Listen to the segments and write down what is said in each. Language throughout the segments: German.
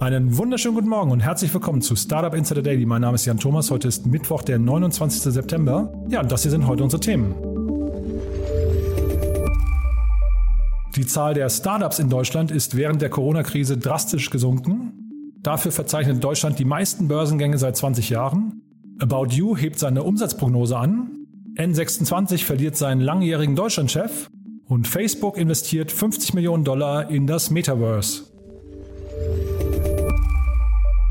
Einen wunderschönen guten Morgen und herzlich willkommen zu Startup Insider Daily. Mein Name ist Jan Thomas. Heute ist Mittwoch, der 29. September. Ja, und das hier sind heute unsere Themen. Die Zahl der Startups in Deutschland ist während der Corona-Krise drastisch gesunken. Dafür verzeichnet Deutschland die meisten Börsengänge seit 20 Jahren. About You hebt seine Umsatzprognose an. N26 verliert seinen langjährigen Deutschlandchef. Und Facebook investiert 50 Millionen Dollar in das Metaverse.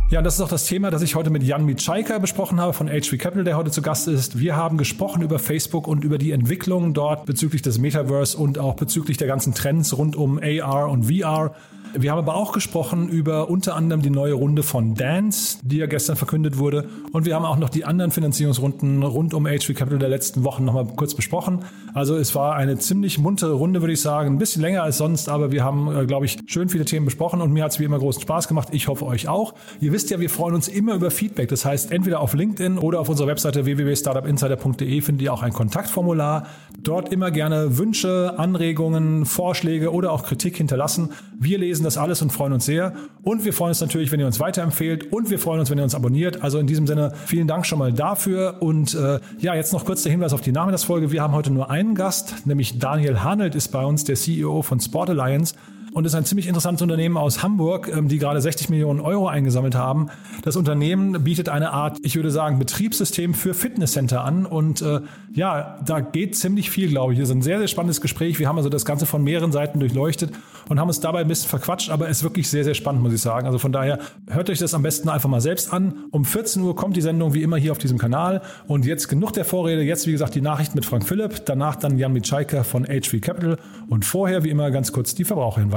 Ja, das ist auch das Thema, das ich heute mit Jan Mitschaika besprochen habe von HV Capital, der heute zu Gast ist. Wir haben gesprochen über Facebook und über die Entwicklung dort bezüglich des Metaverse und auch bezüglich der ganzen Trends rund um AR und VR. Wir haben aber auch gesprochen über unter anderem die neue Runde von Dance, die ja gestern verkündet wurde. Und wir haben auch noch die anderen Finanzierungsrunden rund um HV Capital der letzten Wochen nochmal kurz besprochen. Also es war eine ziemlich muntere Runde, würde ich sagen. Ein bisschen länger als sonst, aber wir haben, äh, glaube ich, schön viele Themen besprochen und mir hat es wie immer großen Spaß gemacht. Ich hoffe euch auch. Ihr wisst ja, wir freuen uns immer über Feedback. Das heißt, entweder auf LinkedIn oder auf unserer Webseite www.startupinsider.de findet ihr auch ein Kontaktformular. Dort immer gerne Wünsche, Anregungen, Vorschläge oder auch Kritik hinterlassen. Wir lesen das alles und freuen uns sehr. Und wir freuen uns natürlich, wenn ihr uns weiterempfehlt und wir freuen uns, wenn ihr uns abonniert. Also in diesem Sinne vielen Dank schon mal dafür. Und äh, ja, jetzt noch kurz der Hinweis auf die Nachmittagsfolge. Wir haben heute nur einen Gast, nämlich Daniel Hanelt ist bei uns, der CEO von Sport Alliance und ist ein ziemlich interessantes Unternehmen aus Hamburg, ähm, die gerade 60 Millionen Euro eingesammelt haben. Das Unternehmen bietet eine Art, ich würde sagen, Betriebssystem für Fitnesscenter an und äh, ja, da geht ziemlich viel, glaube ich. Das ist ein sehr, sehr spannendes Gespräch. Wir haben also das Ganze von mehreren Seiten durchleuchtet und haben uns dabei ein bisschen verquatscht, aber es ist wirklich sehr, sehr spannend, muss ich sagen. Also von daher hört euch das am besten einfach mal selbst an. Um 14 Uhr kommt die Sendung wie immer hier auf diesem Kanal und jetzt genug der Vorrede. Jetzt, wie gesagt, die Nachricht mit Frank Philipp, danach dann Jan Mitschaiker von HV Capital und vorher, wie immer, ganz kurz die Verbraucherhinweise.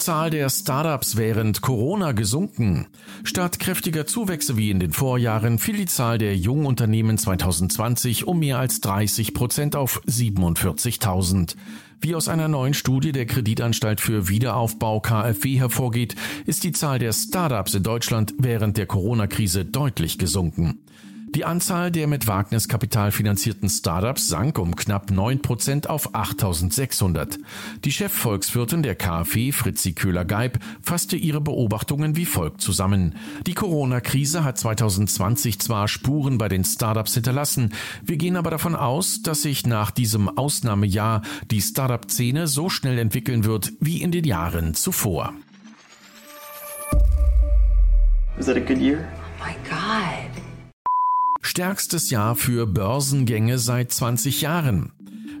Zahl der Startups während Corona gesunken. Statt kräftiger Zuwächse wie in den Vorjahren fiel die Zahl der jungen Unternehmen 2020 um mehr als 30 Prozent auf 47.000. Wie aus einer neuen Studie der Kreditanstalt für Wiederaufbau KfW hervorgeht, ist die Zahl der Startups in Deutschland während der Corona-Krise deutlich gesunken. Die Anzahl der mit Wagniskapital finanzierten Startups sank um knapp 9% auf 8600. Die Chefvolkswirtin der KfW, Fritzi Köhler-Geib, fasste ihre Beobachtungen wie folgt zusammen. Die Corona-Krise hat 2020 zwar Spuren bei den Startups hinterlassen, wir gehen aber davon aus, dass sich nach diesem Ausnahmejahr die Startup-Szene so schnell entwickeln wird wie in den Jahren zuvor. Was that a good year? Oh my God. Stärkstes Jahr für Börsengänge seit 20 Jahren.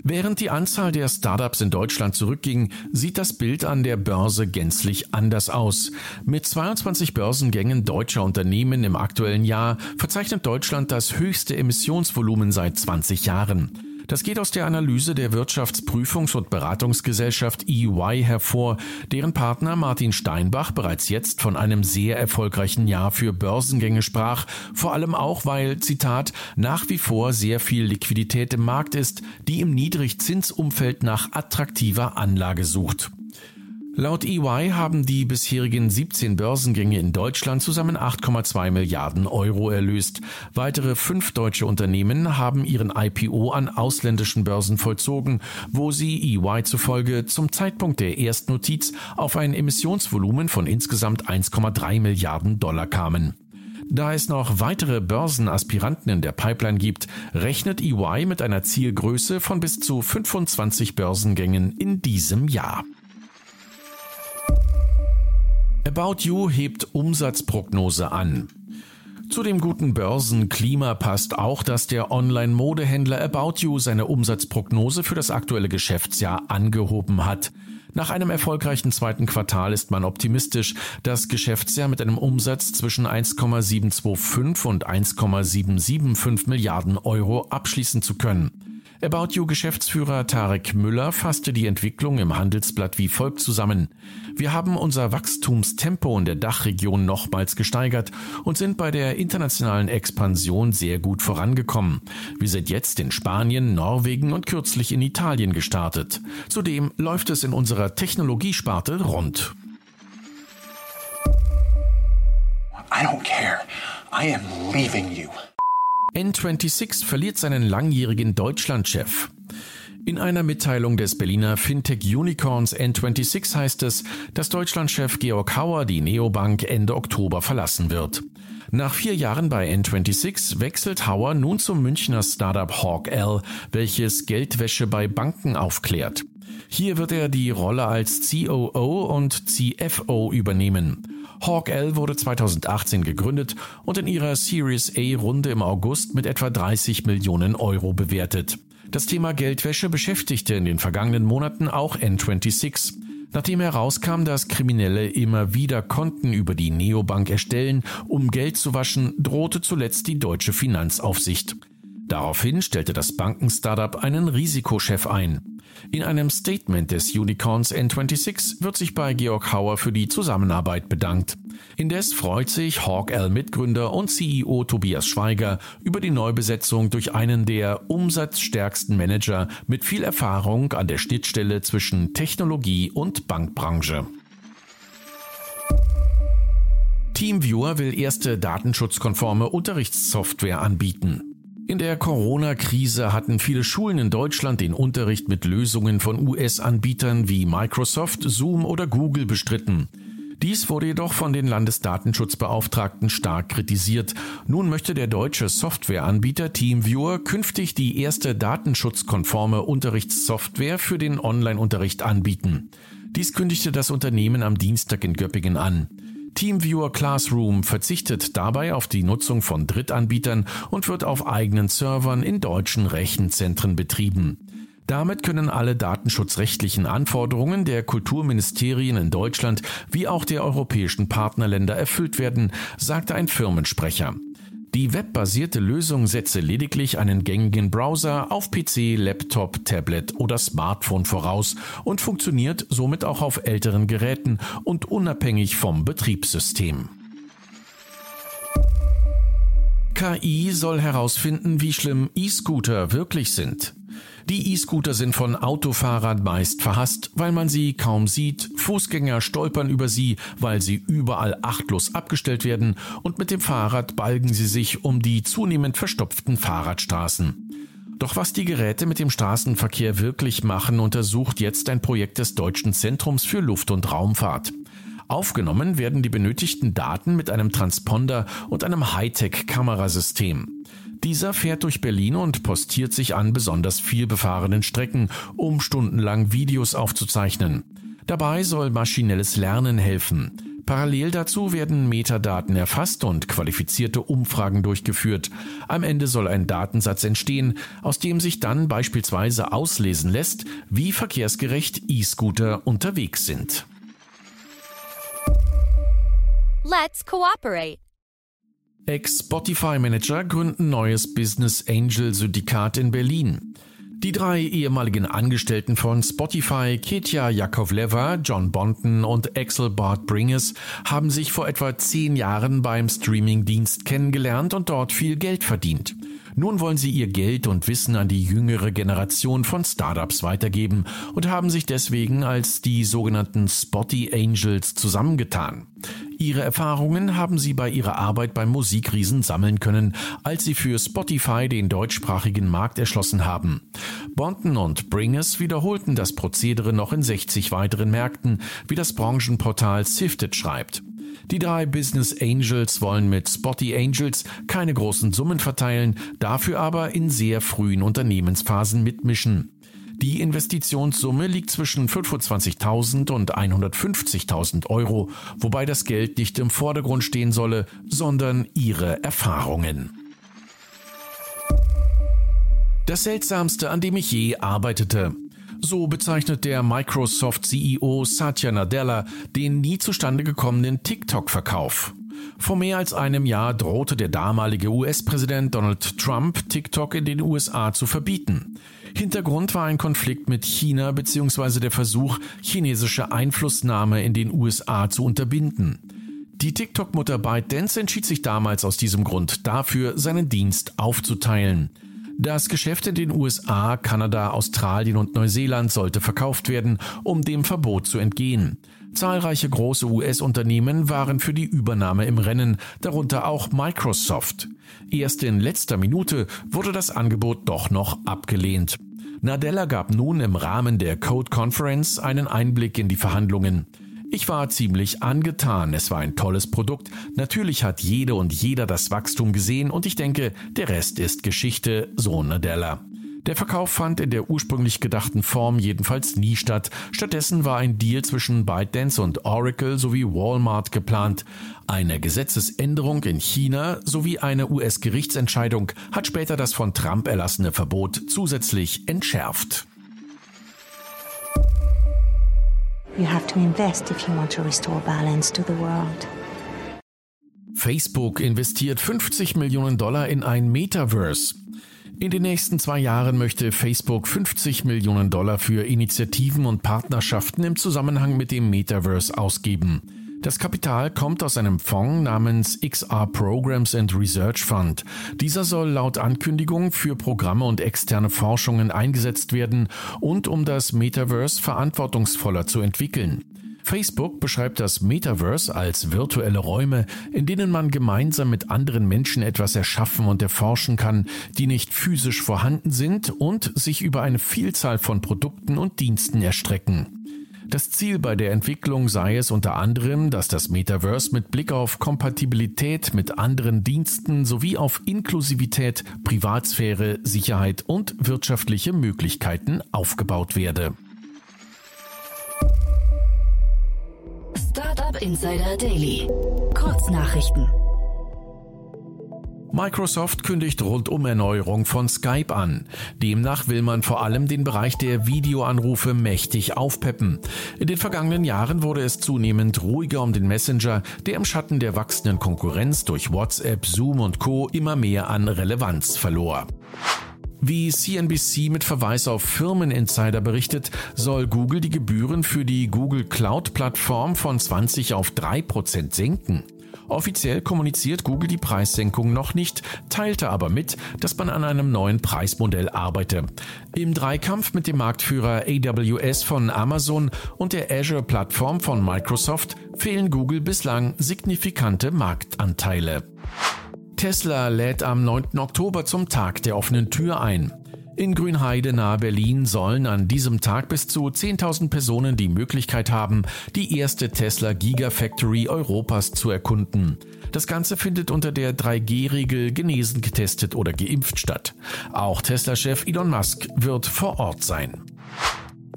Während die Anzahl der Startups in Deutschland zurückging, sieht das Bild an der Börse gänzlich anders aus. Mit 22 Börsengängen deutscher Unternehmen im aktuellen Jahr verzeichnet Deutschland das höchste Emissionsvolumen seit 20 Jahren. Das geht aus der Analyse der Wirtschaftsprüfungs- und Beratungsgesellschaft EY hervor, deren Partner Martin Steinbach bereits jetzt von einem sehr erfolgreichen Jahr für Börsengänge sprach, vor allem auch, weil, Zitat, nach wie vor sehr viel Liquidität im Markt ist, die im Niedrigzinsumfeld nach attraktiver Anlage sucht. Laut EY haben die bisherigen 17 Börsengänge in Deutschland zusammen 8,2 Milliarden Euro erlöst. Weitere fünf deutsche Unternehmen haben ihren IPO an ausländischen Börsen vollzogen, wo sie EY zufolge zum Zeitpunkt der Erstnotiz auf ein Emissionsvolumen von insgesamt 1,3 Milliarden Dollar kamen. Da es noch weitere Börsenaspiranten in der Pipeline gibt, rechnet EY mit einer Zielgröße von bis zu 25 Börsengängen in diesem Jahr. About You hebt Umsatzprognose an. Zu dem guten Börsenklima passt auch, dass der Online-Modehändler About You seine Umsatzprognose für das aktuelle Geschäftsjahr angehoben hat. Nach einem erfolgreichen zweiten Quartal ist man optimistisch, das Geschäftsjahr mit einem Umsatz zwischen 1,725 und 1,775 Milliarden Euro abschließen zu können. About You Geschäftsführer Tarek Müller fasste die Entwicklung im Handelsblatt wie folgt zusammen. Wir haben unser Wachstumstempo in der Dachregion nochmals gesteigert und sind bei der internationalen Expansion sehr gut vorangekommen. Wir sind jetzt in Spanien, Norwegen und kürzlich in Italien gestartet. Zudem läuft es in unserer Technologiesparte rund. I don't care. I am leaving you. N26 verliert seinen langjährigen Deutschlandchef. In einer Mitteilung des Berliner Fintech-Unicorns N26 heißt es, dass Deutschlandchef Georg Hauer die Neobank Ende Oktober verlassen wird. Nach vier Jahren bei N26 wechselt Hauer nun zum Münchner Startup Hawk L, welches Geldwäsche bei Banken aufklärt. Hier wird er die Rolle als COO und CFO übernehmen. Hawk L wurde 2018 gegründet und in ihrer Series A Runde im August mit etwa 30 Millionen Euro bewertet. Das Thema Geldwäsche beschäftigte in den vergangenen Monaten auch N26. Nachdem herauskam, dass Kriminelle immer wieder Konten über die Neobank erstellen, um Geld zu waschen, drohte zuletzt die deutsche Finanzaufsicht. Daraufhin stellte das Banken-Startup einen Risikochef ein. In einem Statement des Unicorns N26 wird sich bei Georg Hauer für die Zusammenarbeit bedankt. Indes freut sich Hawk L Mitgründer und CEO Tobias Schweiger über die Neubesetzung durch einen der umsatzstärksten Manager mit viel Erfahrung an der Schnittstelle zwischen Technologie und Bankbranche. TeamViewer will erste datenschutzkonforme Unterrichtssoftware anbieten. In der Corona-Krise hatten viele Schulen in Deutschland den Unterricht mit Lösungen von US-Anbietern wie Microsoft, Zoom oder Google bestritten. Dies wurde jedoch von den Landesdatenschutzbeauftragten stark kritisiert. Nun möchte der deutsche Softwareanbieter TeamViewer künftig die erste datenschutzkonforme Unterrichtssoftware für den Online-Unterricht anbieten. Dies kündigte das Unternehmen am Dienstag in Göppingen an. TeamViewer Classroom verzichtet dabei auf die Nutzung von Drittanbietern und wird auf eigenen Servern in deutschen Rechenzentren betrieben. Damit können alle datenschutzrechtlichen Anforderungen der Kulturministerien in Deutschland wie auch der europäischen Partnerländer erfüllt werden, sagte ein Firmensprecher. Die webbasierte Lösung setze lediglich einen gängigen Browser auf PC, Laptop, Tablet oder Smartphone voraus und funktioniert somit auch auf älteren Geräten und unabhängig vom Betriebssystem. KI soll herausfinden, wie schlimm E-Scooter wirklich sind. Die E-Scooter sind von Autofahrern meist verhasst, weil man sie kaum sieht, Fußgänger stolpern über sie, weil sie überall achtlos abgestellt werden und mit dem Fahrrad balgen sie sich um die zunehmend verstopften Fahrradstraßen. Doch was die Geräte mit dem Straßenverkehr wirklich machen, untersucht jetzt ein Projekt des Deutschen Zentrums für Luft- und Raumfahrt. Aufgenommen werden die benötigten Daten mit einem Transponder und einem Hightech-Kamerasystem. Dieser fährt durch Berlin und postiert sich an besonders viel befahrenen Strecken, um stundenlang Videos aufzuzeichnen. Dabei soll maschinelles Lernen helfen. Parallel dazu werden Metadaten erfasst und qualifizierte Umfragen durchgeführt. Am Ende soll ein Datensatz entstehen, aus dem sich dann beispielsweise auslesen lässt, wie verkehrsgerecht E-Scooter unterwegs sind. Let's cooperate. Ex-Spotify-Manager gründen neues Business Angel Syndikat in Berlin. Die drei ehemaligen Angestellten von Spotify, Ketja Jakovleva, John Bonton und Axel Bart Bringers, haben sich vor etwa zehn Jahren beim Streamingdienst kennengelernt und dort viel Geld verdient. Nun wollen sie ihr Geld und Wissen an die jüngere Generation von Startups weitergeben und haben sich deswegen als die sogenannten Spotty Angels zusammengetan. Ihre Erfahrungen haben sie bei ihrer Arbeit beim Musikriesen sammeln können, als sie für Spotify den deutschsprachigen Markt erschlossen haben. Bonton und Bringers wiederholten das Prozedere noch in 60 weiteren Märkten, wie das Branchenportal Sifted schreibt. Die drei Business Angels wollen mit Spotty Angels keine großen Summen verteilen, dafür aber in sehr frühen Unternehmensphasen mitmischen. Die Investitionssumme liegt zwischen 25.000 und 150.000 Euro, wobei das Geld nicht im Vordergrund stehen solle, sondern ihre Erfahrungen. Das Seltsamste, an dem ich je arbeitete. So bezeichnet der Microsoft-CEO Satya Nadella den nie zustande gekommenen TikTok-Verkauf. Vor mehr als einem Jahr drohte der damalige US-Präsident Donald Trump, TikTok in den USA zu verbieten. Hintergrund war ein Konflikt mit China bzw. der Versuch, chinesische Einflussnahme in den USA zu unterbinden. Die TikTok-Mutter ByteDance entschied sich damals aus diesem Grund dafür, seinen Dienst aufzuteilen. Das Geschäft in den USA, Kanada, Australien und Neuseeland sollte verkauft werden, um dem Verbot zu entgehen. Zahlreiche große US-Unternehmen waren für die Übernahme im Rennen, darunter auch Microsoft. Erst in letzter Minute wurde das Angebot doch noch abgelehnt. Nadella gab nun im Rahmen der Code Conference einen Einblick in die Verhandlungen. Ich war ziemlich angetan. Es war ein tolles Produkt. Natürlich hat jede und jeder das Wachstum gesehen und ich denke, der Rest ist Geschichte, so Nadella. Der Verkauf fand in der ursprünglich gedachten Form jedenfalls nie statt. Stattdessen war ein Deal zwischen ByteDance und Oracle sowie Walmart geplant. Eine Gesetzesänderung in China sowie eine US-Gerichtsentscheidung hat später das von Trump erlassene Verbot zusätzlich entschärft. You have to invest if you want to restore balance to the world. Facebook investiert 50 Millionen Dollar in ein Metaverse. In den nächsten zwei Jahren möchte Facebook 50 Millionen Dollar für Initiativen und Partnerschaften im Zusammenhang mit dem Metaverse ausgeben. Das Kapital kommt aus einem Fonds namens XR Programs and Research Fund. Dieser soll laut Ankündigung für Programme und externe Forschungen eingesetzt werden und um das Metaverse verantwortungsvoller zu entwickeln. Facebook beschreibt das Metaverse als virtuelle Räume, in denen man gemeinsam mit anderen Menschen etwas erschaffen und erforschen kann, die nicht physisch vorhanden sind und sich über eine Vielzahl von Produkten und Diensten erstrecken. Das Ziel bei der Entwicklung sei es unter anderem, dass das Metaverse mit Blick auf Kompatibilität mit anderen Diensten sowie auf Inklusivität, Privatsphäre, Sicherheit und wirtschaftliche Möglichkeiten aufgebaut werde. Startup Insider Daily. Kurznachrichten. Microsoft kündigt rundum Erneuerung von Skype an. Demnach will man vor allem den Bereich der Videoanrufe mächtig aufpeppen. In den vergangenen Jahren wurde es zunehmend ruhiger um den Messenger, der im Schatten der wachsenden Konkurrenz durch WhatsApp, Zoom und Co. immer mehr an Relevanz verlor. Wie CNBC mit Verweis auf Firmeninsider berichtet, soll Google die Gebühren für die Google Cloud Plattform von 20 auf 3 Prozent senken. Offiziell kommuniziert Google die Preissenkung noch nicht, teilte aber mit, dass man an einem neuen Preismodell arbeite. Im Dreikampf mit dem Marktführer AWS von Amazon und der Azure-Plattform von Microsoft fehlen Google bislang signifikante Marktanteile. Tesla lädt am 9. Oktober zum Tag der offenen Tür ein. In Grünheide nahe Berlin sollen an diesem Tag bis zu 10.000 Personen die Möglichkeit haben, die erste Tesla Gigafactory Europas zu erkunden. Das Ganze findet unter der 3G-Regel genesen, getestet oder geimpft statt. Auch Tesla-Chef Elon Musk wird vor Ort sein.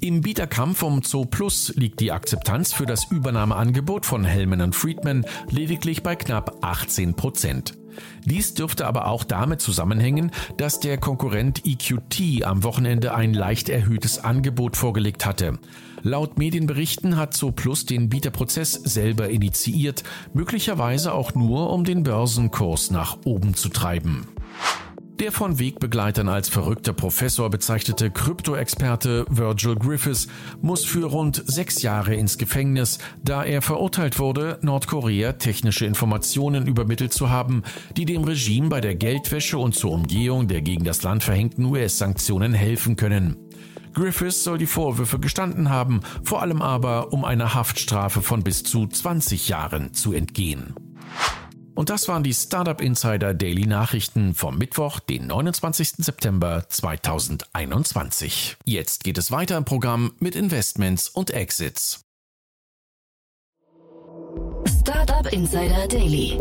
Im Bieterkampf um Zoo Plus liegt die Akzeptanz für das Übernahmeangebot von Hellman Friedman lediglich bei knapp 18 Prozent. Dies dürfte aber auch damit zusammenhängen, dass der Konkurrent EQT am Wochenende ein leicht erhöhtes Angebot vorgelegt hatte. Laut Medienberichten hat Zooplus den Bieterprozess selber initiiert, möglicherweise auch nur um den Börsenkurs nach oben zu treiben. Der von Wegbegleitern als verrückter Professor bezeichnete Krypto-Experte Virgil Griffiths muss für rund sechs Jahre ins Gefängnis, da er verurteilt wurde, Nordkorea technische Informationen übermittelt zu haben, die dem Regime bei der Geldwäsche und zur Umgehung der gegen das Land verhängten US-Sanktionen helfen können. Griffiths soll die Vorwürfe gestanden haben, vor allem aber, um einer Haftstrafe von bis zu 20 Jahren zu entgehen. Und das waren die Startup Insider Daily Nachrichten vom Mittwoch, den 29. September 2021. Jetzt geht es weiter im Programm mit Investments und Exits. Startup Insider Daily.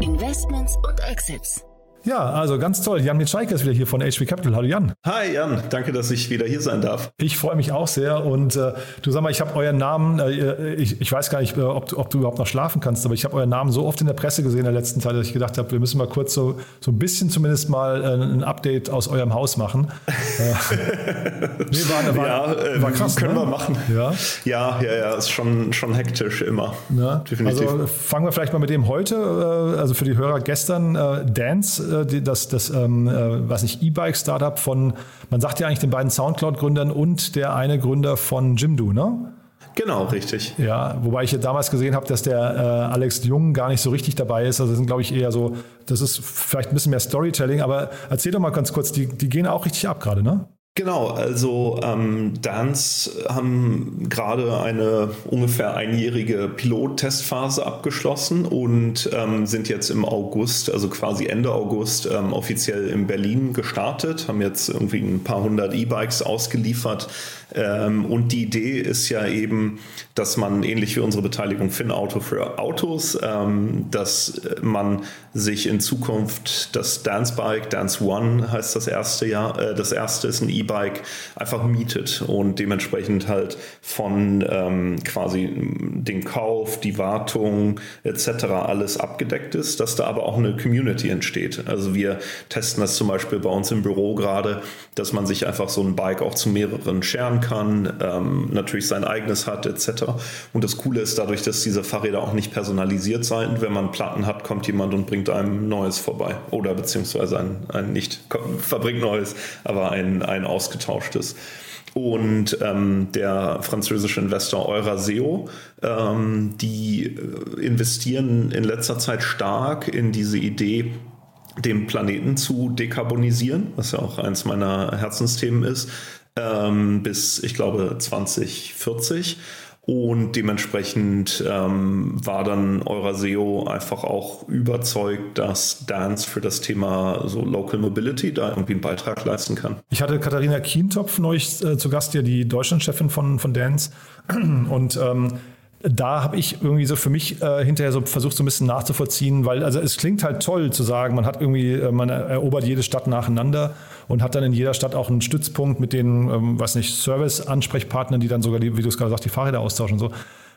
Investments und Exits. Ja, also ganz toll. Jan Mitschaiker ist wieder hier von HV Capital. Hallo Jan. Hi Jan, danke, dass ich wieder hier sein darf. Ich freue mich auch sehr und äh, du sag mal, ich habe euren Namen, äh, ich, ich, weiß gar nicht, äh, ob, ob, du überhaupt noch schlafen kannst, aber ich habe euren Namen so oft in der Presse gesehen in der letzten Zeit, dass ich gedacht habe, wir müssen mal kurz so, so ein bisschen zumindest mal äh, ein Update aus eurem Haus machen. Äh, nee, war, war, ja, äh, war krass. Können ne? wir machen. Ja, ja, ja, ja ist schon, schon hektisch immer. Ja. Definitiv. Also fangen wir vielleicht mal mit dem heute, also für die Hörer gestern, Dance äh, das, das ähm, äh, was nicht, E-Bike-Startup von, man sagt ja eigentlich den beiden Soundcloud-Gründern und der eine Gründer von Jimdo, ne? Genau, richtig. Ja, wobei ich ja damals gesehen habe, dass der äh, Alex Jung gar nicht so richtig dabei ist. Also das sind, glaube ich, eher so, das ist vielleicht ein bisschen mehr Storytelling, aber erzähl doch mal ganz kurz, die, die gehen auch richtig ab gerade, ne? Genau, also ähm, Dance haben gerade eine ungefähr einjährige Pilottestphase abgeschlossen und ähm, sind jetzt im August, also quasi Ende August, ähm, offiziell in Berlin gestartet, haben jetzt irgendwie ein paar hundert E-Bikes ausgeliefert. Ähm, und die Idee ist ja eben, dass man ähnlich wie unsere Beteiligung FinAuto für Autos, ähm, dass man sich in Zukunft das Dance Bike, Dance One heißt das erste Jahr, äh, das erste ist ein E-Bike, E-Bike einfach mietet und dementsprechend halt von ähm, quasi dem Kauf, die Wartung etc. alles abgedeckt ist, dass da aber auch eine Community entsteht. Also wir testen das zum Beispiel bei uns im Büro gerade, dass man sich einfach so ein Bike auch zu mehreren scheren kann, ähm, natürlich sein eigenes hat etc. Und das Coole ist dadurch, dass diese Fahrräder auch nicht personalisiert sind. Wenn man Platten hat, kommt jemand und bringt einem Neues vorbei oder beziehungsweise ein, ein nicht verbringt Neues, aber ein, ein ausgetauschtes. Und ähm, der französische Investor Euraseo, ähm, die äh, investieren in letzter Zeit stark in diese Idee, den Planeten zu dekarbonisieren, was ja auch eins meiner Herzensthemen ist, ähm, bis, ich glaube, 2040. Und dementsprechend ähm, war dann Euraseo einfach auch überzeugt, dass Dance für das Thema so Local Mobility da irgendwie einen Beitrag leisten kann. Ich hatte Katharina Kientopf neulich äh, zu Gast, ja die Deutschlandchefin von, von Dance. Und ähm, da habe ich irgendwie so für mich äh, hinterher so versucht, so ein bisschen nachzuvollziehen, weil also es klingt halt toll zu sagen, man hat irgendwie, äh, man erobert jede Stadt nacheinander und hat dann in jeder Stadt auch einen Stützpunkt mit den, ähm, weiß nicht, Service-Ansprechpartnern, die dann sogar, die, wie du es gerade sagst, die Fahrräder austauschen und so.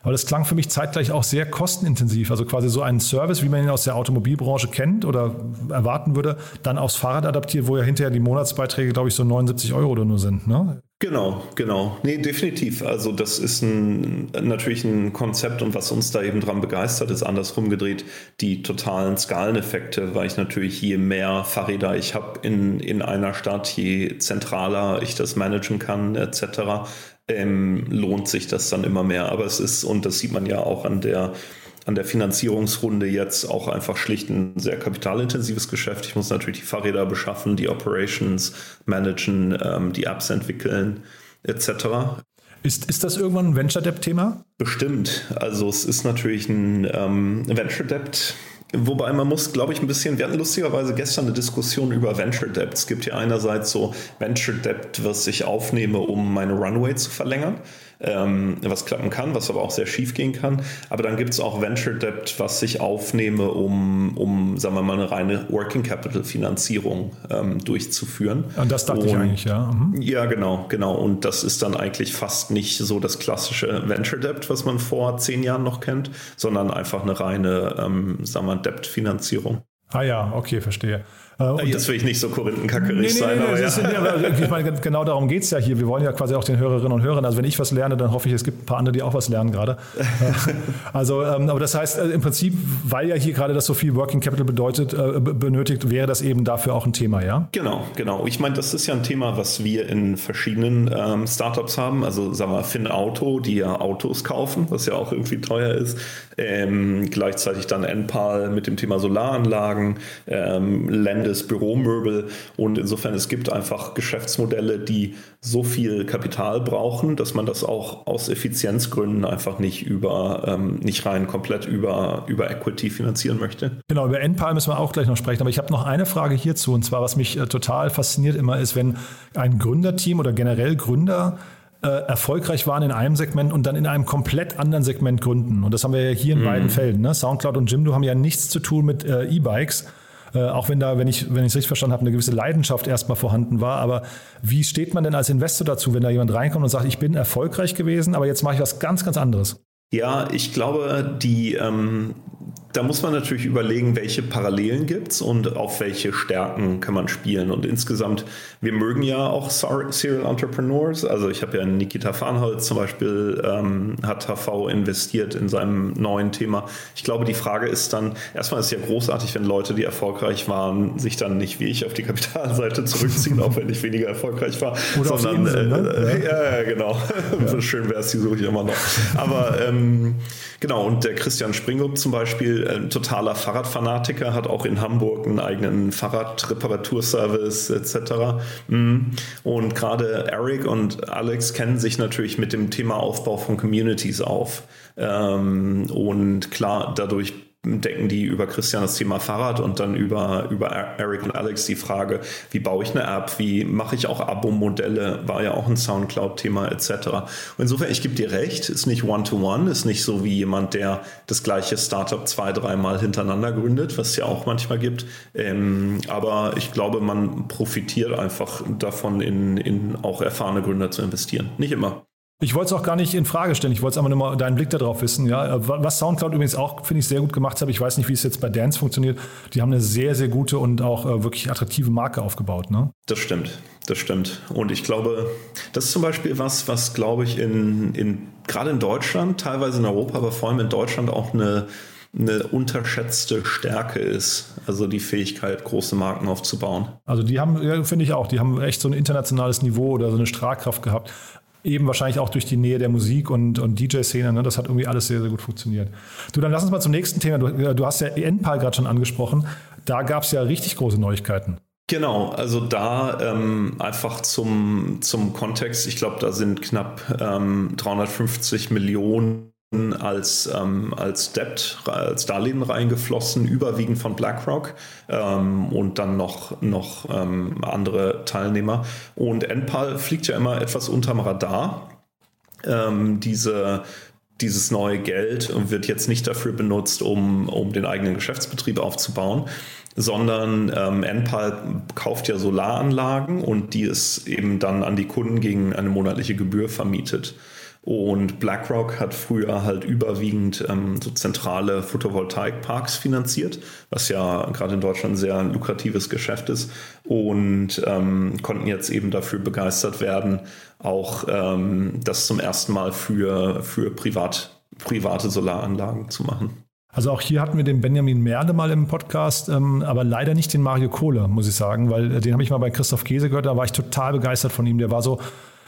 Aber das klang für mich zeitgleich auch sehr kostenintensiv. Also quasi so einen Service, wie man ihn aus der Automobilbranche kennt oder erwarten würde, dann aufs Fahrrad adaptiert, wo ja hinterher die Monatsbeiträge, glaube ich, so 79 Euro oder nur sind. Ne? Genau, genau. Nee, definitiv. Also das ist ein, natürlich ein Konzept und was uns da eben dran begeistert, ist andersrum gedreht die totalen Skaleneffekte, weil ich natürlich je mehr Fahrräder ich habe in, in einer Stadt, je zentraler ich das managen kann etc., ähm, lohnt sich das dann immer mehr. Aber es ist, und das sieht man ja auch an der an der Finanzierungsrunde jetzt auch einfach schlicht ein sehr kapitalintensives Geschäft. Ich muss natürlich die Fahrräder beschaffen, die Operations managen, ähm, die Apps entwickeln etc. Ist, ist das irgendwann ein Venture Debt-Thema? Bestimmt. Also es ist natürlich ein ähm, Venture Debt. Wobei man muss, glaube ich, ein bisschen, wir hatten lustigerweise gestern eine Diskussion über Venture Debt. Es gibt ja einerseits so Venture Debt, was ich aufnehme, um meine Runway zu verlängern ähm, was klappen kann, was aber auch sehr schief gehen kann. Aber dann gibt es auch Venture Debt, was ich aufnehme, um, um sagen wir mal, eine reine Working Capital Finanzierung ähm, durchzuführen. Und das dachte Und, ich eigentlich, ja. Mhm. Ja, genau, genau. Und das ist dann eigentlich fast nicht so das klassische Venture Debt, was man vor zehn Jahren noch kennt, sondern einfach eine reine, ähm, sagen wir, Debt-Finanzierung. Ah ja, okay, verstehe. Äh, Jetzt will ich nicht so korinthenkackerig nee, nee, sein. Nee, aber, ja. ist, ich meine, genau darum geht es ja hier. Wir wollen ja quasi auch den Hörerinnen und Hörern, also wenn ich was lerne, dann hoffe ich, es gibt ein paar andere, die auch was lernen gerade. Also, ähm, aber das heißt, äh, im Prinzip, weil ja hier gerade das so viel Working Capital bedeutet, äh, benötigt, wäre das eben dafür auch ein Thema, ja? Genau, genau. Ich meine, das ist ja ein Thema, was wir in verschiedenen ähm, Startups haben. Also, sagen wir, Finn Auto, die ja Autos kaufen, was ja auch irgendwie teuer ist. Ähm, gleichzeitig dann Enpal mit dem Thema Solaranlagen, ähm, Landes Büromöbel und insofern es gibt einfach Geschäftsmodelle, die so viel Kapital brauchen, dass man das auch aus Effizienzgründen einfach nicht über ähm, nicht rein komplett über über Equity finanzieren möchte. Genau über Enpal müssen wir auch gleich noch sprechen, aber ich habe noch eine Frage hierzu und zwar was mich äh, total fasziniert immer ist, wenn ein Gründerteam oder generell Gründer äh, erfolgreich waren in einem Segment und dann in einem komplett anderen Segment gründen. Und das haben wir ja hier in mhm. beiden Fällen. Ne? Soundcloud und Jimdo haben ja nichts zu tun mit äh, E-Bikes. Äh, auch wenn da, wenn ich, wenn ich es richtig verstanden habe, eine gewisse Leidenschaft erstmal vorhanden war. Aber wie steht man denn als Investor dazu, wenn da jemand reinkommt und sagt, ich bin erfolgreich gewesen, aber jetzt mache ich was ganz, ganz anderes? Ja, ich glaube, die, ähm, da muss man natürlich überlegen, welche Parallelen gibt es und auf welche Stärken kann man spielen. Und insgesamt, wir mögen ja auch Serial Entrepreneurs. Also ich habe ja Nikita Farnholz zum Beispiel, ähm, hat HV investiert in seinem neuen Thema. Ich glaube, die Frage ist dann, erstmal ist es ja großartig, wenn Leute, die erfolgreich waren, sich dann nicht wie ich auf die Kapitalseite zurückziehen, auch wenn ich weniger erfolgreich war. Oder sondern, Insel, ne? äh, ja. ja, genau. Ja. Schön wäre es, die suche ich immer noch. Aber ähm, genau, und der Christian Springrup zum Beispiel, ein totaler Fahrradfanatiker, hat auch in Hamburg einen eigenen Fahrradreparaturservice etc. Mhm. Und gerade Eric und Alex kennen sich natürlich mit dem Thema Aufbau von Communities auf. Ähm, und klar, dadurch decken die über Christian das Thema Fahrrad und dann über, über Eric und Alex die Frage, wie baue ich eine App, wie mache ich auch Abo-Modelle, war ja auch ein Soundcloud-Thema etc. Und insofern, ich gebe dir recht, ist nicht One-to-One, -one, ist nicht so wie jemand, der das gleiche Startup zwei, dreimal hintereinander gründet, was es ja auch manchmal gibt. Ähm, aber ich glaube, man profitiert einfach davon, in, in auch erfahrene Gründer zu investieren. Nicht immer. Ich wollte es auch gar nicht in Frage stellen. Ich wollte einfach nur mal deinen Blick darauf wissen. Ja, was Soundcloud übrigens auch, finde ich, sehr gut gemacht hat. Ich weiß nicht, wie es jetzt bei Dance funktioniert. Die haben eine sehr, sehr gute und auch äh, wirklich attraktive Marke aufgebaut. Ne? Das stimmt. Das stimmt. Und ich glaube, das ist zum Beispiel was, was glaube ich in, in gerade in Deutschland, teilweise in Europa, aber vor allem in Deutschland auch eine, eine unterschätzte Stärke ist. Also die Fähigkeit, große Marken aufzubauen. Also die haben, ja, finde ich auch, die haben echt so ein internationales Niveau oder so eine Strahlkraft gehabt. Eben wahrscheinlich auch durch die Nähe der Musik und, und DJ-Szene. Ne? Das hat irgendwie alles sehr, sehr gut funktioniert. Du, dann lass uns mal zum nächsten Thema. Du, du hast ja Enpal gerade schon angesprochen. Da gab es ja richtig große Neuigkeiten. Genau, also da ähm, einfach zum, zum Kontext, ich glaube, da sind knapp ähm, 350 Millionen als, ähm, als Debt, als Darlehen reingeflossen, überwiegend von BlackRock ähm, und dann noch, noch ähm, andere Teilnehmer. Und Enpal fliegt ja immer etwas unterm Radar. Ähm, diese dieses neue Geld wird jetzt nicht dafür benutzt, um, um den eigenen Geschäftsbetrieb aufzubauen, sondern ähm, Enpal kauft ja Solaranlagen und die ist eben dann an die Kunden gegen eine monatliche Gebühr vermietet. Und BlackRock hat früher halt überwiegend ähm, so zentrale Photovoltaikparks finanziert, was ja gerade in Deutschland ein sehr lukratives Geschäft ist und ähm, konnten jetzt eben dafür begeistert werden, auch ähm, das zum ersten Mal für, für Privat, private Solaranlagen zu machen. Also auch hier hatten wir den Benjamin Merde mal im Podcast, ähm, aber leider nicht den Mario Kohle, muss ich sagen, weil äh, den habe ich mal bei Christoph Käse gehört, da war ich total begeistert von ihm. Der war so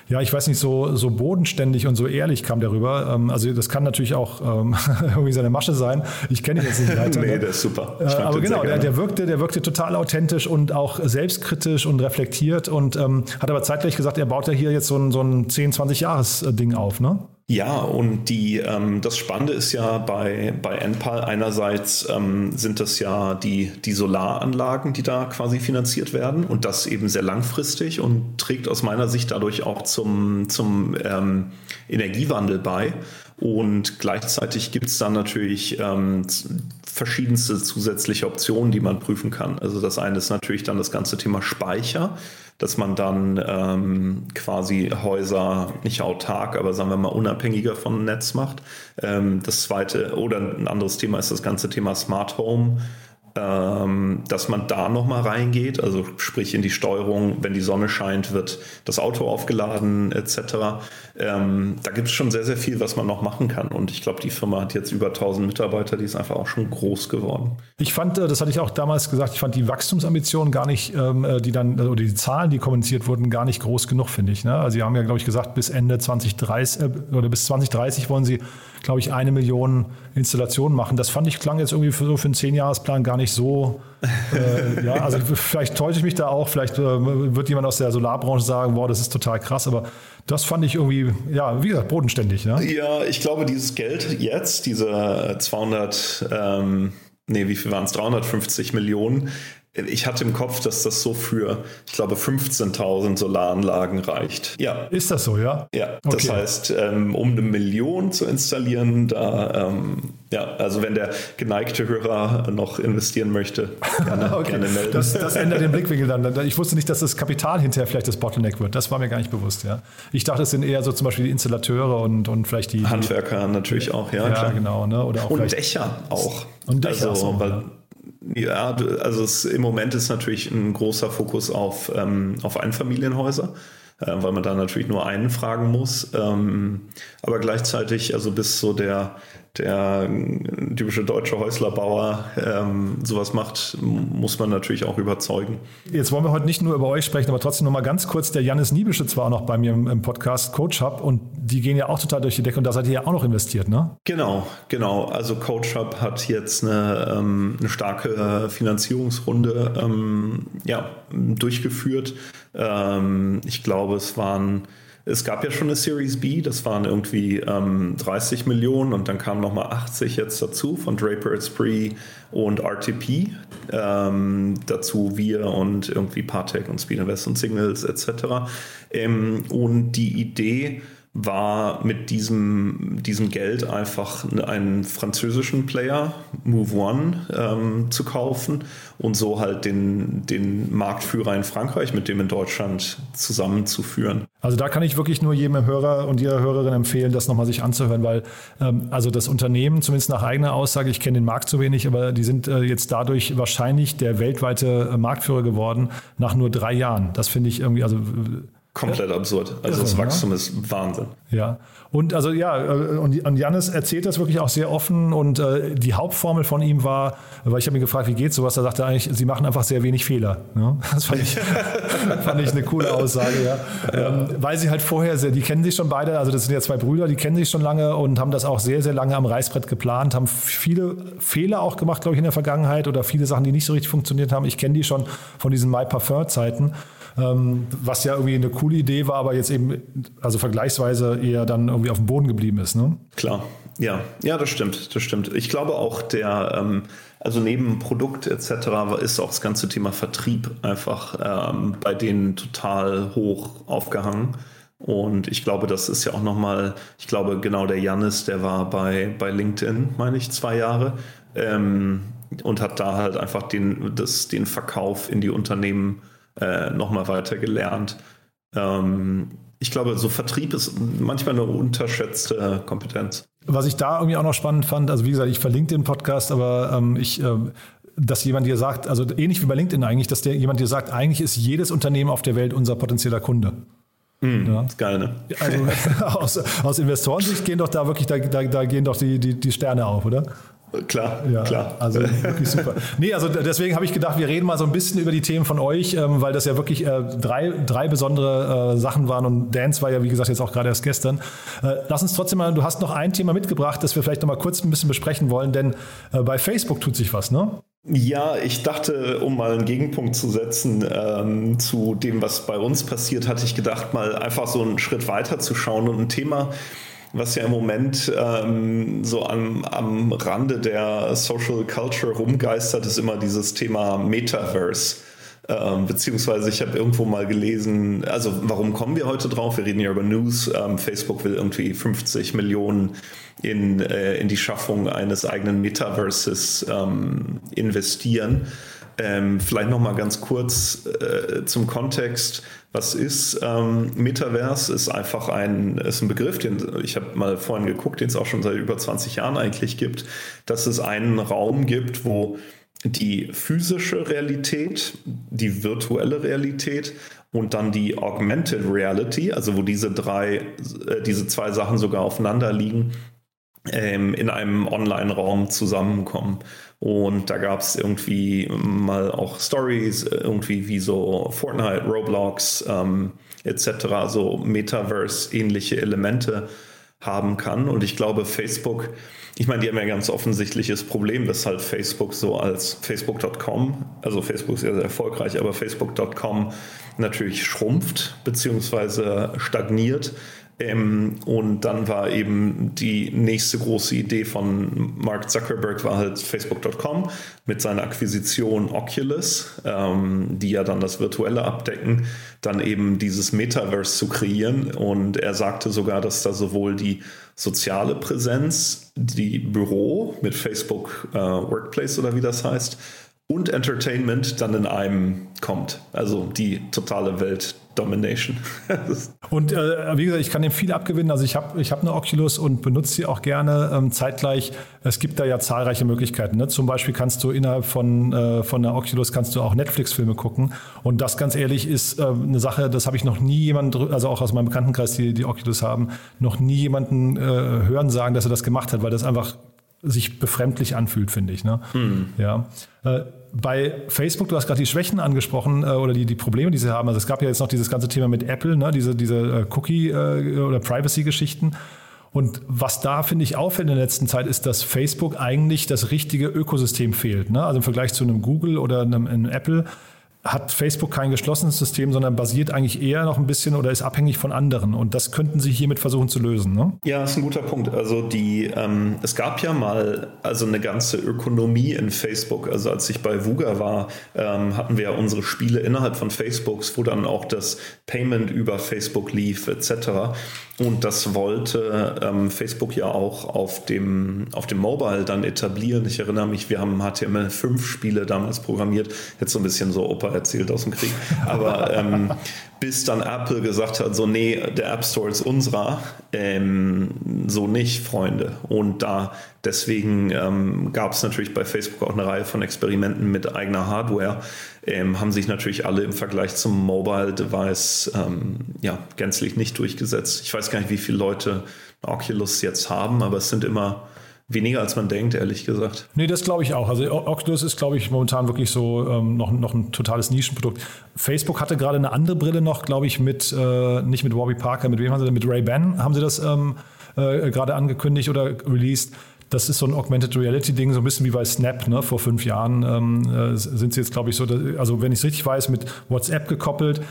ja, ich weiß nicht, so, so bodenständig und so ehrlich kam der rüber. Ähm, also das kann natürlich auch ähm, irgendwie seine Masche sein. Ich kenne ihn jetzt nicht weiter. nee, ne? der ist super. Äh, aber genau, der, der, wirkte, der wirkte total authentisch und auch selbstkritisch und reflektiert und ähm, hat aber zeitgleich gesagt, er baut ja hier jetzt so ein, so ein 10, 20 Jahres-Ding auf, ne? Ja, und die, ähm, das Spannende ist ja bei, bei Enpal einerseits ähm, sind das ja die, die Solaranlagen, die da quasi finanziert werden und das eben sehr langfristig und trägt aus meiner Sicht dadurch auch zum, zum ähm, Energiewandel bei. Und gleichzeitig gibt es dann natürlich ähm, verschiedenste zusätzliche Optionen, die man prüfen kann. Also das eine ist natürlich dann das ganze Thema Speicher dass man dann ähm, quasi Häuser nicht autark, aber sagen wir mal unabhängiger vom Netz macht. Ähm, das zweite oder ein anderes Thema ist das ganze Thema Smart Home. Ähm, dass man da nochmal reingeht, also sprich in die Steuerung, wenn die Sonne scheint, wird das Auto aufgeladen etc. Ähm, da gibt es schon sehr, sehr viel, was man noch machen kann. Und ich glaube, die Firma hat jetzt über 1000 Mitarbeiter, die ist einfach auch schon groß geworden. Ich fand, äh, das hatte ich auch damals gesagt, ich fand die Wachstumsambitionen gar nicht, ähm, äh, die dann, oder die Zahlen, die kommuniziert wurden, gar nicht groß genug, finde ich. Ne? Also sie haben ja, glaube ich, gesagt, bis Ende 2030 äh, oder bis 2030 wollen sie glaube ich, eine Million Installationen machen. Das fand ich klang jetzt irgendwie für, so für einen Zehnjahresplan gar nicht so. Äh, ja, also vielleicht täusche ich mich da auch. Vielleicht äh, wird jemand aus der Solarbranche sagen, boah, das ist total krass. Aber das fand ich irgendwie, ja, wie gesagt, bodenständig. Ne? Ja, ich glaube, dieses Geld jetzt, diese 200, ähm, nee, wie viel waren es? 350 Millionen, ich hatte im Kopf, dass das so für, ich glaube, 15.000 Solaranlagen reicht. Ja. Ist das so, ja? Ja. Okay. Das heißt, ähm, um eine Million zu installieren, da, ähm, ja, also wenn der geneigte Hörer noch investieren möchte, gerne, okay. gerne melden. Das, das, ändert den Blickwinkel dann. Ich wusste nicht, dass das Kapital hinterher vielleicht das Bottleneck wird. Das war mir gar nicht bewusst, ja. Ich dachte, es sind eher so zum Beispiel die Installateure und, und vielleicht die. Handwerker natürlich auch, ja. Ja, klar. genau. Ne? Oder auch und Dächer auch. Und Dächer also, auch, weil, ja. Ja, also es, im Moment ist natürlich ein großer Fokus auf, ähm, auf Einfamilienhäuser, äh, weil man da natürlich nur einen fragen muss. Ähm, aber gleichzeitig, also bis so der, der typische deutsche Häuslerbauer ähm, sowas macht, muss man natürlich auch überzeugen. Jetzt wollen wir heute nicht nur über euch sprechen, aber trotzdem noch mal ganz kurz. Der Janis Niebeschütz war auch noch bei mir im, im, Podcast Coach Hub und die gehen ja auch total durch die Decke und da seid ihr ja auch noch investiert, ne? Genau, genau. Also Coach Hub hat jetzt eine, ähm, eine starke Finanzierungsrunde ähm, ja, durchgeführt. Ähm, ich glaube, es waren es gab ja schon eine Series B, das waren irgendwie ähm, 30 Millionen und dann kamen nochmal 80 jetzt dazu von Draper Esprit und RTP. Ähm, dazu wir und irgendwie Partec und Speed Invest und Signals etc. Ähm, und die Idee war mit diesem, diesem Geld einfach einen französischen Player, Move One, ähm, zu kaufen und so halt den, den Marktführer in Frankreich mit dem in Deutschland zusammenzuführen. Also da kann ich wirklich nur jedem Hörer und jeder Hörerin empfehlen, das nochmal sich anzuhören, weil ähm, also das Unternehmen, zumindest nach eigener Aussage, ich kenne den Markt zu wenig, aber die sind äh, jetzt dadurch wahrscheinlich der weltweite äh, Marktführer geworden nach nur drei Jahren. Das finde ich irgendwie, also Komplett absurd. Also das Wachstum ja. ist Wahnsinn. Ja. Und also ja, äh, und Janis erzählt das wirklich auch sehr offen und äh, die Hauptformel von ihm war, weil ich habe ihn gefragt, wie geht sowas, da sagte er eigentlich, sie machen einfach sehr wenig Fehler. Ja? Das fand ich, fand ich eine coole Aussage, ja. Ähm, weil sie halt vorher sehr, die kennen sich schon beide, also das sind ja zwei Brüder, die kennen sich schon lange und haben das auch sehr, sehr lange am Reißbrett geplant, haben viele Fehler auch gemacht, glaube ich, in der Vergangenheit oder viele Sachen, die nicht so richtig funktioniert haben. Ich kenne die schon von diesen My Parfum-Zeiten was ja irgendwie eine coole Idee war, aber jetzt eben, also vergleichsweise eher dann irgendwie auf dem Boden geblieben ist. Ne? Klar, ja, ja, das stimmt, das stimmt. Ich glaube auch der, ähm, also neben Produkt etc. ist auch das ganze Thema Vertrieb einfach ähm, bei denen total hoch aufgehangen. Und ich glaube, das ist ja auch nochmal, ich glaube, genau der Janis, der war bei, bei LinkedIn, meine ich, zwei Jahre ähm, und hat da halt einfach den, das, den Verkauf in die Unternehmen äh, nochmal weiter gelernt. Ähm, ich glaube, so Vertrieb ist manchmal eine unterschätzte Kompetenz. Was ich da irgendwie auch noch spannend fand, also wie gesagt, ich verlinke den Podcast, aber ähm, ich, äh, dass jemand dir sagt, also ähnlich wie bei LinkedIn eigentlich, dass der jemand dir sagt, eigentlich ist jedes Unternehmen auf der Welt unser potenzieller Kunde. Mm, ja. ist geil, ne? Also aus, aus Investorensicht gehen doch da wirklich, da, da, da gehen doch die, die, die Sterne auf, oder? Klar, ja, klar. Also wirklich super. Nee, also deswegen habe ich gedacht, wir reden mal so ein bisschen über die Themen von euch, ähm, weil das ja wirklich äh, drei, drei besondere äh, Sachen waren und Dance war ja, wie gesagt, jetzt auch gerade erst gestern. Äh, lass uns trotzdem mal, du hast noch ein Thema mitgebracht, das wir vielleicht noch mal kurz ein bisschen besprechen wollen, denn äh, bei Facebook tut sich was, ne? Ja, ich dachte, um mal einen Gegenpunkt zu setzen ähm, zu dem, was bei uns passiert, hatte ich gedacht, mal einfach so einen Schritt weiter zu schauen und ein Thema, was ja im Moment ähm, so am, am Rande der Social Culture rumgeistert, ist immer dieses Thema Metaverse. Ähm, beziehungsweise ich habe irgendwo mal gelesen, also warum kommen wir heute drauf? Wir reden ja über News. Ähm, Facebook will irgendwie 50 Millionen in, äh, in die Schaffung eines eigenen Metaverses ähm, investieren. Ähm, vielleicht noch mal ganz kurz äh, zum Kontext. Was ist ähm, Metaverse? Ist einfach ein, ist ein Begriff, den ich habe mal vorhin geguckt, den es auch schon seit über 20 Jahren eigentlich gibt, dass es einen Raum gibt, wo die physische Realität, die virtuelle Realität und dann die Augmented Reality, also wo diese drei, äh, diese zwei Sachen sogar aufeinander liegen, ähm, in einem Online-Raum zusammenkommen. Und da gab es irgendwie mal auch Stories, irgendwie wie so Fortnite, Roblox ähm, etc., so Metaverse-ähnliche Elemente haben kann. Und ich glaube, Facebook, ich meine, die haben ja ein ganz offensichtliches Problem, dass halt Facebook so als Facebook.com, also Facebook ist ja sehr erfolgreich, aber Facebook.com natürlich schrumpft bzw. stagniert ähm, und dann war eben die nächste große Idee von Mark Zuckerberg war halt Facebook.com mit seiner Akquisition Oculus, ähm, die ja dann das Virtuelle abdecken, dann eben dieses Metaverse zu kreieren. Und er sagte sogar, dass da sowohl die soziale Präsenz, die Büro mit Facebook äh, Workplace oder wie das heißt, und Entertainment dann in einem kommt. Also die totale Welt Domination. und äh, wie gesagt, ich kann dem viel abgewinnen. Also ich habe ich hab eine Oculus und benutze sie auch gerne. Ähm, zeitgleich, es gibt da ja zahlreiche Möglichkeiten. Ne? Zum Beispiel kannst du innerhalb von, äh, von der Oculus kannst du auch Netflix-Filme gucken. Und das ganz ehrlich ist äh, eine Sache, das habe ich noch nie jemanden, also auch aus meinem Bekanntenkreis, die die Oculus haben, noch nie jemanden äh, hören sagen, dass er das gemacht hat, weil das einfach sich befremdlich anfühlt, finde ich. Ne? Hm. Ja. Bei Facebook, du hast gerade die Schwächen angesprochen äh, oder die, die Probleme, die sie haben. Also es gab ja jetzt noch dieses ganze Thema mit Apple, ne? diese, diese äh, Cookie- äh, oder Privacy-Geschichten. Und was da, finde ich, auffällt in der letzten Zeit, ist, dass Facebook eigentlich das richtige Ökosystem fehlt. Ne? Also im Vergleich zu einem Google oder einem, einem Apple hat Facebook kein geschlossenes System, sondern basiert eigentlich eher noch ein bisschen oder ist abhängig von anderen. Und das könnten Sie hiermit versuchen zu lösen. Ne? Ja, ist ein guter Punkt. Also die, ähm, es gab ja mal also eine ganze Ökonomie in Facebook. Also als ich bei Vuga war, ähm, hatten wir ja unsere Spiele innerhalb von Facebooks, wo dann auch das Payment über Facebook lief etc. Und das wollte ähm, Facebook ja auch auf dem, auf dem Mobile dann etablieren. Ich erinnere mich, wir haben HTML5-Spiele damals programmiert. Jetzt so ein bisschen so Opa erzählt aus dem Krieg. Aber ähm, bis dann Apple gesagt hat, so nee, der App Store ist unserer, ähm, so nicht, Freunde. Und da deswegen ähm, gab es natürlich bei Facebook auch eine Reihe von Experimenten mit eigener Hardware, ähm, haben sich natürlich alle im Vergleich zum Mobile Device ähm, ja, gänzlich nicht durchgesetzt. Ich weiß gar nicht, wie viele Leute Oculus jetzt haben, aber es sind immer weniger als man denkt, ehrlich gesagt. Nee, das glaube ich auch. Also Oculus ist, glaube ich, momentan wirklich so ähm, noch, noch ein totales Nischenprodukt. Facebook hatte gerade eine andere Brille noch, glaube ich, mit, äh, nicht mit Warby Parker, mit wem haben sie denn? Mit Ray-Ban haben sie das ähm, äh, gerade angekündigt oder released. Das ist so ein Augmented Reality-Ding, so ein bisschen wie bei Snap, ne? Vor fünf Jahren ähm, äh, sind sie jetzt, glaube ich, so, also wenn ich es richtig weiß, mit WhatsApp gekoppelt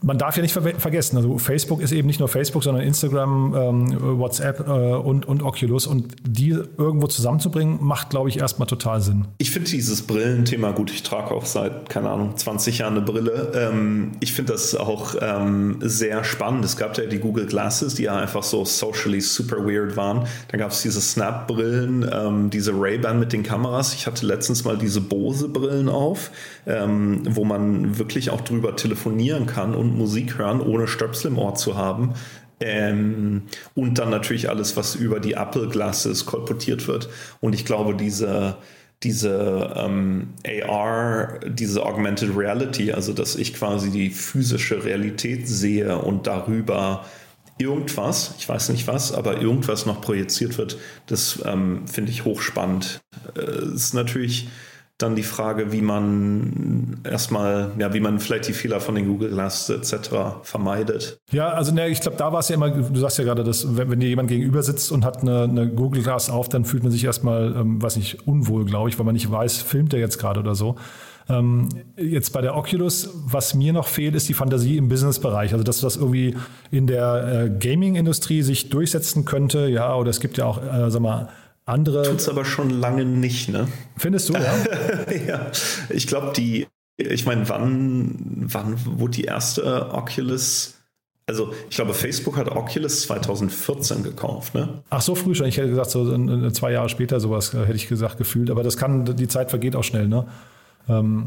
man darf ja nicht ver vergessen, also Facebook ist eben nicht nur Facebook, sondern Instagram, ähm, WhatsApp äh, und, und Oculus. Und die irgendwo zusammenzubringen, macht, glaube ich, erstmal total Sinn. Ich finde dieses Brillenthema gut. Ich trage auch seit, keine Ahnung, 20 Jahren eine Brille. Ähm, ich finde das auch ähm, sehr spannend. Es gab ja die Google Glasses, die ja einfach so socially super weird waren. Dann gab es diese Snap-Brillen, ähm, diese Ray-Ban mit den Kameras. Ich hatte letztens mal diese Bose-Brillen auf, ähm, wo man wirklich auch drüber telefonieren kann und und Musik hören, ohne Stöpsel im Ohr zu haben. Ähm, und dann natürlich alles, was über die Apple Glasses kolportiert wird. Und ich glaube, diese, diese ähm, AR, diese Augmented Reality, also dass ich quasi die physische Realität sehe und darüber irgendwas, ich weiß nicht was, aber irgendwas noch projiziert wird, das ähm, finde ich hochspannend. Äh, ist natürlich dann die Frage, wie man erstmal, ja, wie man vielleicht die Fehler von den Google Glass etc. vermeidet. Ja, also ne, ich glaube, da war es ja immer, du sagst ja gerade, dass wenn, wenn dir jemand gegenüber sitzt und hat eine, eine Google Glass auf, dann fühlt man sich erstmal, ähm, weiß nicht, unwohl, glaube ich, weil man nicht weiß, filmt er jetzt gerade oder so. Ähm, jetzt bei der Oculus, was mir noch fehlt, ist die Fantasie im Business-Bereich. Also, dass das irgendwie in der äh, Gaming-Industrie sich durchsetzen könnte. Ja, oder es gibt ja auch, äh, sag mal, andere. Tut's aber schon lange nicht, ne? Findest du, ja? ja. Ich glaube, die, ich meine, wann, wann wurde die erste Oculus also ich glaube, Facebook hat Oculus 2014 gekauft, ne? Ach, so früh schon. Ich hätte gesagt, so zwei Jahre später sowas äh, hätte ich gesagt, gefühlt. Aber das kann, die Zeit vergeht auch schnell, ne? Ähm,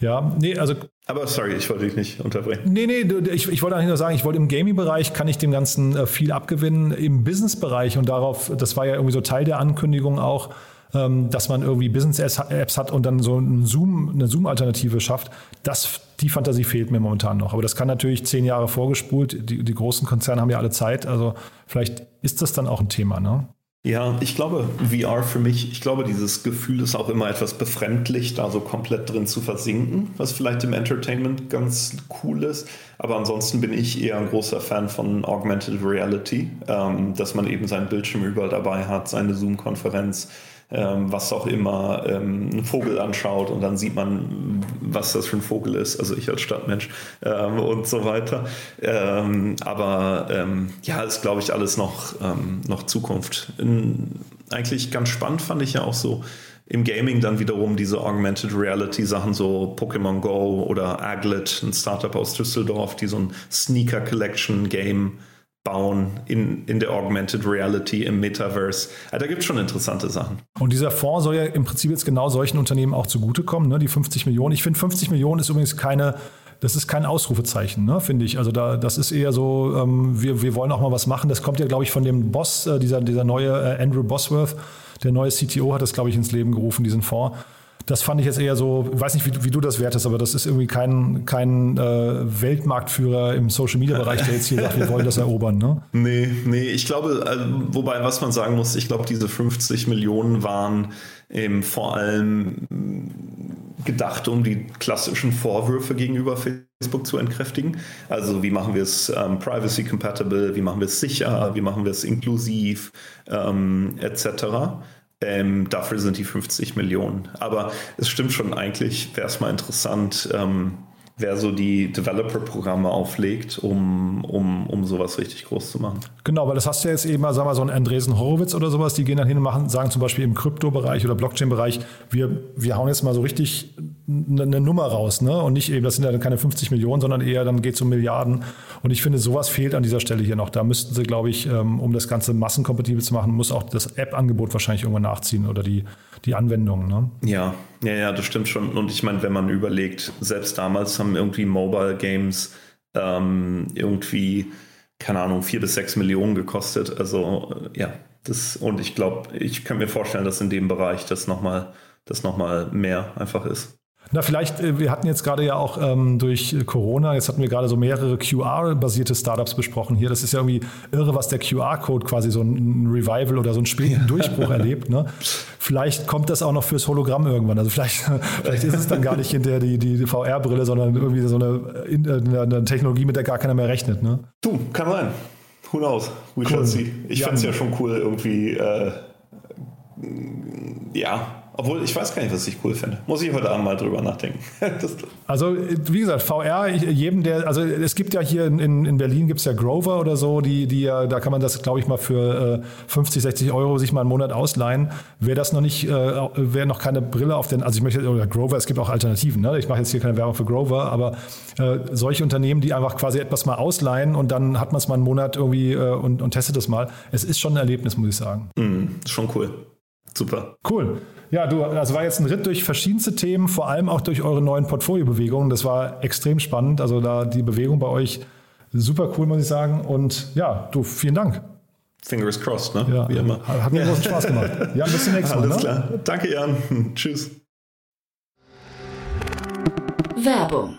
ja, nee, also. Aber sorry, ich wollte dich nicht unterbrechen. Nee, nee, ich, ich wollte eigentlich nur sagen, ich wollte im Gaming-Bereich kann ich dem Ganzen äh, viel abgewinnen. Im Business-Bereich und darauf, das war ja irgendwie so Teil der Ankündigung auch, ähm, dass man irgendwie Business-Apps hat und dann so ein Zoom, eine Zoom-Alternative schafft. Das, die Fantasie fehlt mir momentan noch. Aber das kann natürlich zehn Jahre vorgespult. Die, die großen Konzerne haben ja alle Zeit. Also vielleicht ist das dann auch ein Thema. Ne? Ja, ich glaube, VR für mich, ich glaube, dieses Gefühl ist auch immer etwas befremdlich, da so komplett drin zu versinken, was vielleicht im Entertainment ganz cool ist. Aber ansonsten bin ich eher ein großer Fan von Augmented Reality, ähm, dass man eben seinen Bildschirm überall dabei hat, seine Zoom-Konferenz ähm, was auch immer, ähm, einen Vogel anschaut und dann sieht man, was das für ein Vogel ist, also ich als Stadtmensch ähm, und so weiter. Ähm, aber ähm, ja, ist glaube ich alles noch, ähm, noch Zukunft. In, eigentlich ganz spannend fand ich ja auch so, im Gaming dann wiederum diese Augmented Reality Sachen, so Pokémon Go oder Aglet, ein Startup aus Düsseldorf, die so ein Sneaker Collection Game bauen in, in der Augmented Reality, im Metaverse. Also da gibt es schon interessante Sachen. Und dieser Fonds soll ja im Prinzip jetzt genau solchen Unternehmen auch zugutekommen, ne? die 50 Millionen. Ich finde, 50 Millionen ist übrigens keine, das ist kein Ausrufezeichen, ne? finde ich. Also da, das ist eher so, ähm, wir, wir wollen auch mal was machen. Das kommt ja, glaube ich, von dem Boss, äh, dieser, dieser neue äh, Andrew Bosworth, der neue CTO hat das, glaube ich, ins Leben gerufen, diesen Fonds das fand ich jetzt eher so, ich weiß nicht, wie, wie du das wertest, aber das ist irgendwie kein, kein äh, Weltmarktführer im Social Media Bereich, der jetzt hier sagt, wir wollen das erobern. Ne? Nee, nee, ich glaube, also, wobei, was man sagen muss, ich glaube, diese 50 Millionen waren eben vor allem gedacht, um die klassischen Vorwürfe gegenüber Facebook zu entkräftigen. Also wie machen wir es ähm, privacy compatible, wie machen wir es sicher, wie machen wir es inklusiv, ähm, etc. Ähm, dafür sind die 50 Millionen. Aber es stimmt schon, eigentlich wäre es mal interessant, ähm, wer so die Developer-Programme auflegt, um, um, um sowas richtig groß zu machen. Genau, weil das hast du ja jetzt eben mal, sagen wir so ein Andresen Horowitz oder sowas, die gehen dann hin und machen, sagen zum Beispiel im Kryptobereich oder Blockchain-Bereich, wir, wir hauen jetzt mal so richtig eine, eine Nummer raus, ne? Und nicht eben, das sind ja dann keine 50 Millionen, sondern eher, dann geht es um Milliarden. Und ich finde, sowas fehlt an dieser Stelle hier noch. Da müssten sie, glaube ich, ähm, um das Ganze massenkompatibel zu machen, muss auch das App-Angebot wahrscheinlich irgendwann nachziehen oder die, die Anwendung. Ne? Ja, ja, ja, das stimmt schon. Und ich meine, wenn man überlegt, selbst damals haben irgendwie Mobile Games ähm, irgendwie, keine Ahnung, vier bis sechs Millionen gekostet. Also äh, ja, das, und ich glaube, ich kann mir vorstellen, dass in dem Bereich das nochmal das noch mehr einfach ist. Na, vielleicht, äh, wir hatten jetzt gerade ja auch ähm, durch Corona, jetzt hatten wir gerade so mehrere QR-basierte Startups besprochen hier. Das ist ja irgendwie irre, was der QR-Code quasi so ein Revival oder so einen späten Durchbruch erlebt. Ne? Vielleicht kommt das auch noch fürs Hologramm irgendwann. Also vielleicht, vielleicht ist es dann gar nicht hinterher die, die, VR-Brille, sondern irgendwie so eine, äh, eine, Technologie, mit der gar keiner mehr rechnet. Ne? Du, kann sein. Who knows? We cool. shall see. Ich ja. es ja schon cool, irgendwie, äh, ja, obwohl, ich weiß gar nicht, was ich cool finde. Muss ich heute Abend mal drüber nachdenken. also, wie gesagt, VR, jedem, der, also es gibt ja hier in, in Berlin gibt es ja Grover oder so, die, die ja, da kann man das, glaube ich, mal für äh, 50, 60 Euro sich mal einen Monat ausleihen. Wer das noch nicht, äh, wer noch keine Brille auf den, also ich möchte, oder Grover, es gibt auch Alternativen, ne? Ich mache jetzt hier keine Werbung für Grover, aber äh, solche Unternehmen, die einfach quasi etwas mal ausleihen und dann hat man es mal einen Monat irgendwie äh, und, und testet es mal. Es ist schon ein Erlebnis, muss ich sagen. Mm, schon cool. Super. Cool. Ja, du, also war jetzt ein Ritt durch verschiedenste Themen, vor allem auch durch eure neuen Portfoliobewegungen. Das war extrem spannend. Also da die Bewegung bei euch super cool, muss ich sagen. Und ja, du, vielen Dank. Fingers crossed, ne? Ja, Wie immer. Hat mir großen Spaß gemacht. Ja, bis zum nächsten Mal. Alles ne? klar. Danke, Jan. Tschüss. Werbung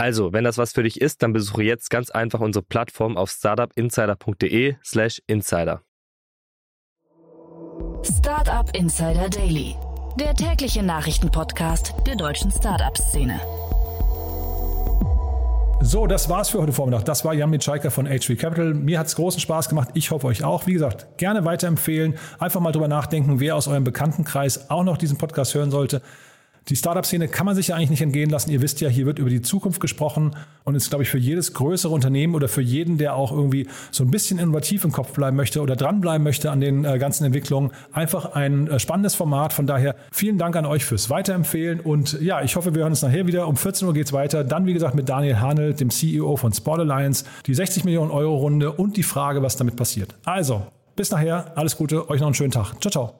Also, wenn das was für dich ist, dann besuche jetzt ganz einfach unsere Plattform auf startupinsider.de/slash insider. Startup Insider Daily, der tägliche Nachrichtenpodcast der deutschen Startup-Szene. So, das war's für heute Vormittag. Das war Jan Mitschaiker von HV Capital. Mir hat's großen Spaß gemacht. Ich hoffe euch auch. Wie gesagt, gerne weiterempfehlen. Einfach mal drüber nachdenken, wer aus eurem Bekanntenkreis auch noch diesen Podcast hören sollte. Die Startup-Szene kann man sich ja eigentlich nicht entgehen lassen. Ihr wisst ja, hier wird über die Zukunft gesprochen und ist, glaube ich, für jedes größere Unternehmen oder für jeden, der auch irgendwie so ein bisschen innovativ im Kopf bleiben möchte oder dranbleiben möchte an den äh, ganzen Entwicklungen, einfach ein äh, spannendes Format. Von daher vielen Dank an euch fürs Weiterempfehlen und ja, ich hoffe, wir hören uns nachher wieder. Um 14 Uhr geht's weiter. Dann, wie gesagt, mit Daniel Hanel, dem CEO von Sport Alliance, die 60 Millionen Euro Runde und die Frage, was damit passiert. Also, bis nachher, alles Gute, euch noch einen schönen Tag. Ciao, ciao.